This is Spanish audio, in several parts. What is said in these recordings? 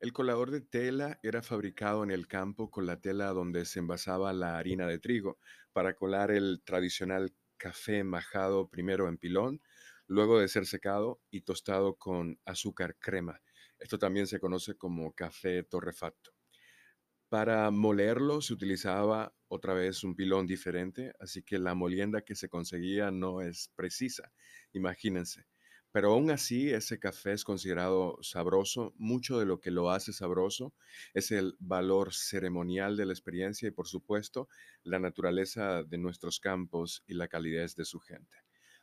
El colador de tela era fabricado en el campo con la tela donde se envasaba la harina de trigo para colar el tradicional café majado primero en pilón, luego de ser secado y tostado con azúcar crema. Esto también se conoce como café torrefacto. Para molerlo se utilizaba otra vez un pilón diferente, así que la molienda que se conseguía no es precisa, imagínense. Pero aún así, ese café es considerado sabroso. Mucho de lo que lo hace sabroso es el valor ceremonial de la experiencia y, por supuesto, la naturaleza de nuestros campos y la calidez de su gente.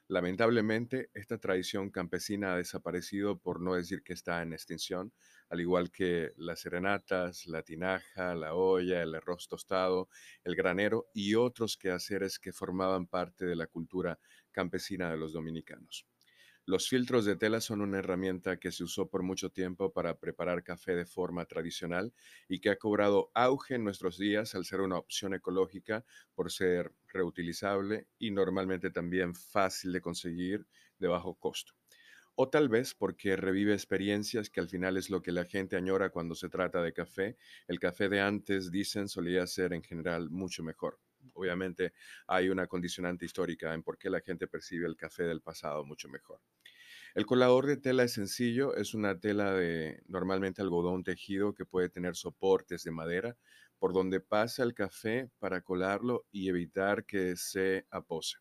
Lamentablemente, esta tradición campesina ha desaparecido, por no decir que está en extinción, al igual que las serenatas, la tinaja, la olla, el arroz tostado, el granero y otros quehaceres que formaban parte de la cultura campesina de los dominicanos. Los filtros de tela son una herramienta que se usó por mucho tiempo para preparar café de forma tradicional y que ha cobrado auge en nuestros días al ser una opción ecológica por ser reutilizable y normalmente también fácil de conseguir de bajo costo. O tal vez porque revive experiencias que al final es lo que la gente añora cuando se trata de café. El café de antes, dicen, solía ser en general mucho mejor obviamente hay una condicionante histórica en por qué la gente percibe el café del pasado mucho mejor. El colador de tela es sencillo, es una tela de normalmente algodón tejido que puede tener soportes de madera por donde pasa el café para colarlo y evitar que se apose.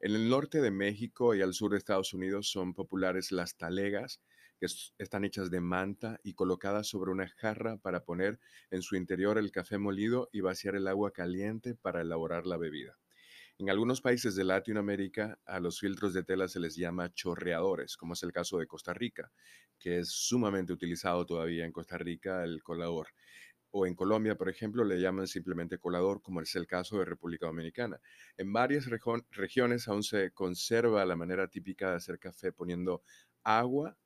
En el norte de México y al sur de Estados Unidos son populares las talegas, están hechas de manta y colocadas sobre una jarra para poner en su interior el café molido y vaciar el agua caliente para elaborar la bebida. En algunos países de Latinoamérica a los filtros de tela se les llama chorreadores, como es el caso de Costa Rica, que es sumamente utilizado todavía en Costa Rica el colador. O en Colombia, por ejemplo, le llaman simplemente colador, como es el caso de República Dominicana. En varias regiones aún se conserva la manera típica de hacer café poniendo agua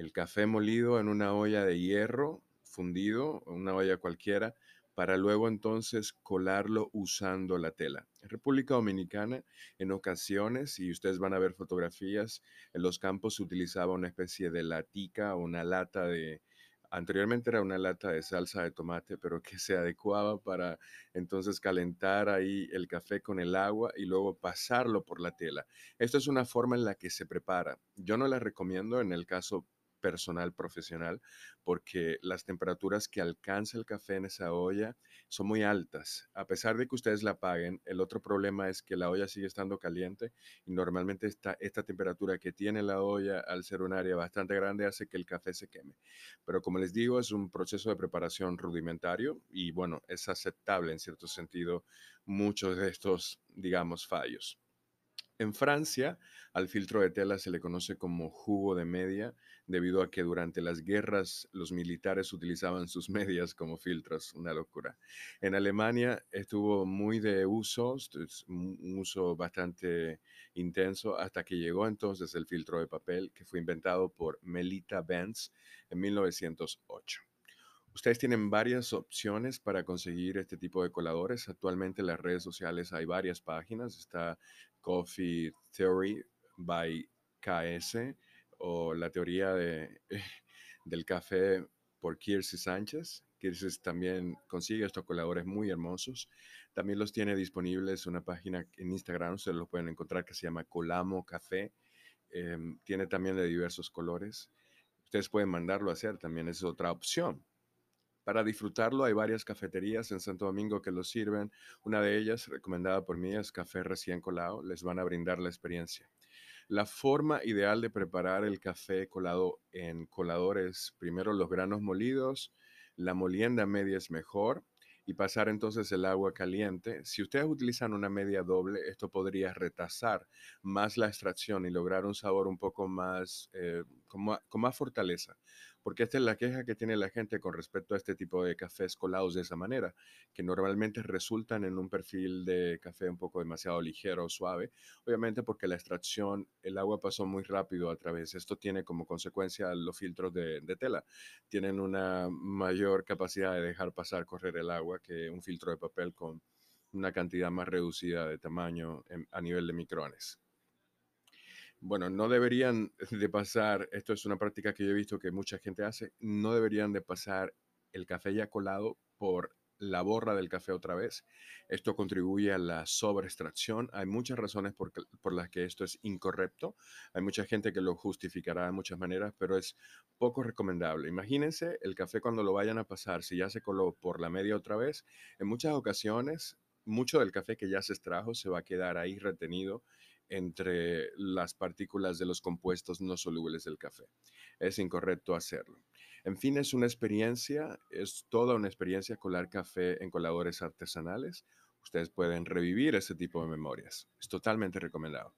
el café molido en una olla de hierro fundido, una olla cualquiera, para luego entonces colarlo usando la tela. En República Dominicana, en ocasiones, y ustedes van a ver fotografías, en los campos se utilizaba una especie de latica o una lata de, anteriormente era una lata de salsa de tomate, pero que se adecuaba para entonces calentar ahí el café con el agua y luego pasarlo por la tela. Esto es una forma en la que se prepara. Yo no la recomiendo en el caso personal profesional porque las temperaturas que alcanza el café en esa olla son muy altas. A pesar de que ustedes la paguen, el otro problema es que la olla sigue estando caliente y normalmente esta, esta temperatura que tiene la olla al ser un área bastante grande hace que el café se queme. Pero como les digo, es un proceso de preparación rudimentario y bueno, es aceptable en cierto sentido muchos de estos, digamos, fallos. En Francia, al filtro de tela se le conoce como jugo de media, debido a que durante las guerras los militares utilizaban sus medias como filtros, una locura. En Alemania estuvo muy de uso, un uso bastante intenso, hasta que llegó entonces el filtro de papel, que fue inventado por Melita Benz en 1908. Ustedes tienen varias opciones para conseguir este tipo de coladores. Actualmente en las redes sociales hay varias páginas. Está Coffee Theory by KS o la teoría de, del café por Kirsi Sánchez. Kirsi también consigue estos coladores muy hermosos. También los tiene disponibles una página en Instagram, ustedes lo pueden encontrar que se llama Colamo Café. Em, tiene también de diversos colores. Ustedes pueden mandarlo a hacer, también es otra opción. Para disfrutarlo hay varias cafeterías en Santo Domingo que lo sirven. Una de ellas, recomendada por mí, es Café Recién Colado. Les van a brindar la experiencia. La forma ideal de preparar el café colado en colador es primero los granos molidos, la molienda media es mejor y pasar entonces el agua caliente. Si ustedes utilizan una media doble, esto podría retasar más la extracción y lograr un sabor un poco más, eh, con más fortaleza porque esta es la queja que tiene la gente con respecto a este tipo de cafés colados de esa manera, que normalmente resultan en un perfil de café un poco demasiado ligero o suave, obviamente porque la extracción, el agua pasó muy rápido a través. Esto tiene como consecuencia los filtros de, tela, tienen una mayor capacidad de dejar pasar, correr el agua que un filtro de papel con una cantidad más reducida de tamaño a nivel de micrones. Bueno, no deberían de pasar, esto es una práctica que yo he visto que mucha gente hace, no deberían de pasar el café ya colado por la borra del café otra vez. Esto contribuye a la sobreextracción. Hay muchas razones por, por las que esto es incorrecto. Hay mucha gente que lo justificará de muchas maneras, pero es poco recomendable. Imagínense el café cuando lo vayan a pasar, si ya se coló por la media otra vez, en muchas ocasiones, mucho del café que ya se extrajo se va a quedar ahí retenido entre las partículas de los compuestos no solubles del café. Es incorrecto hacerlo. En fin, es una experiencia, es toda una experiencia colar café en coladores artesanales. Ustedes pueden revivir ese tipo de memorias. Es totalmente recomendado.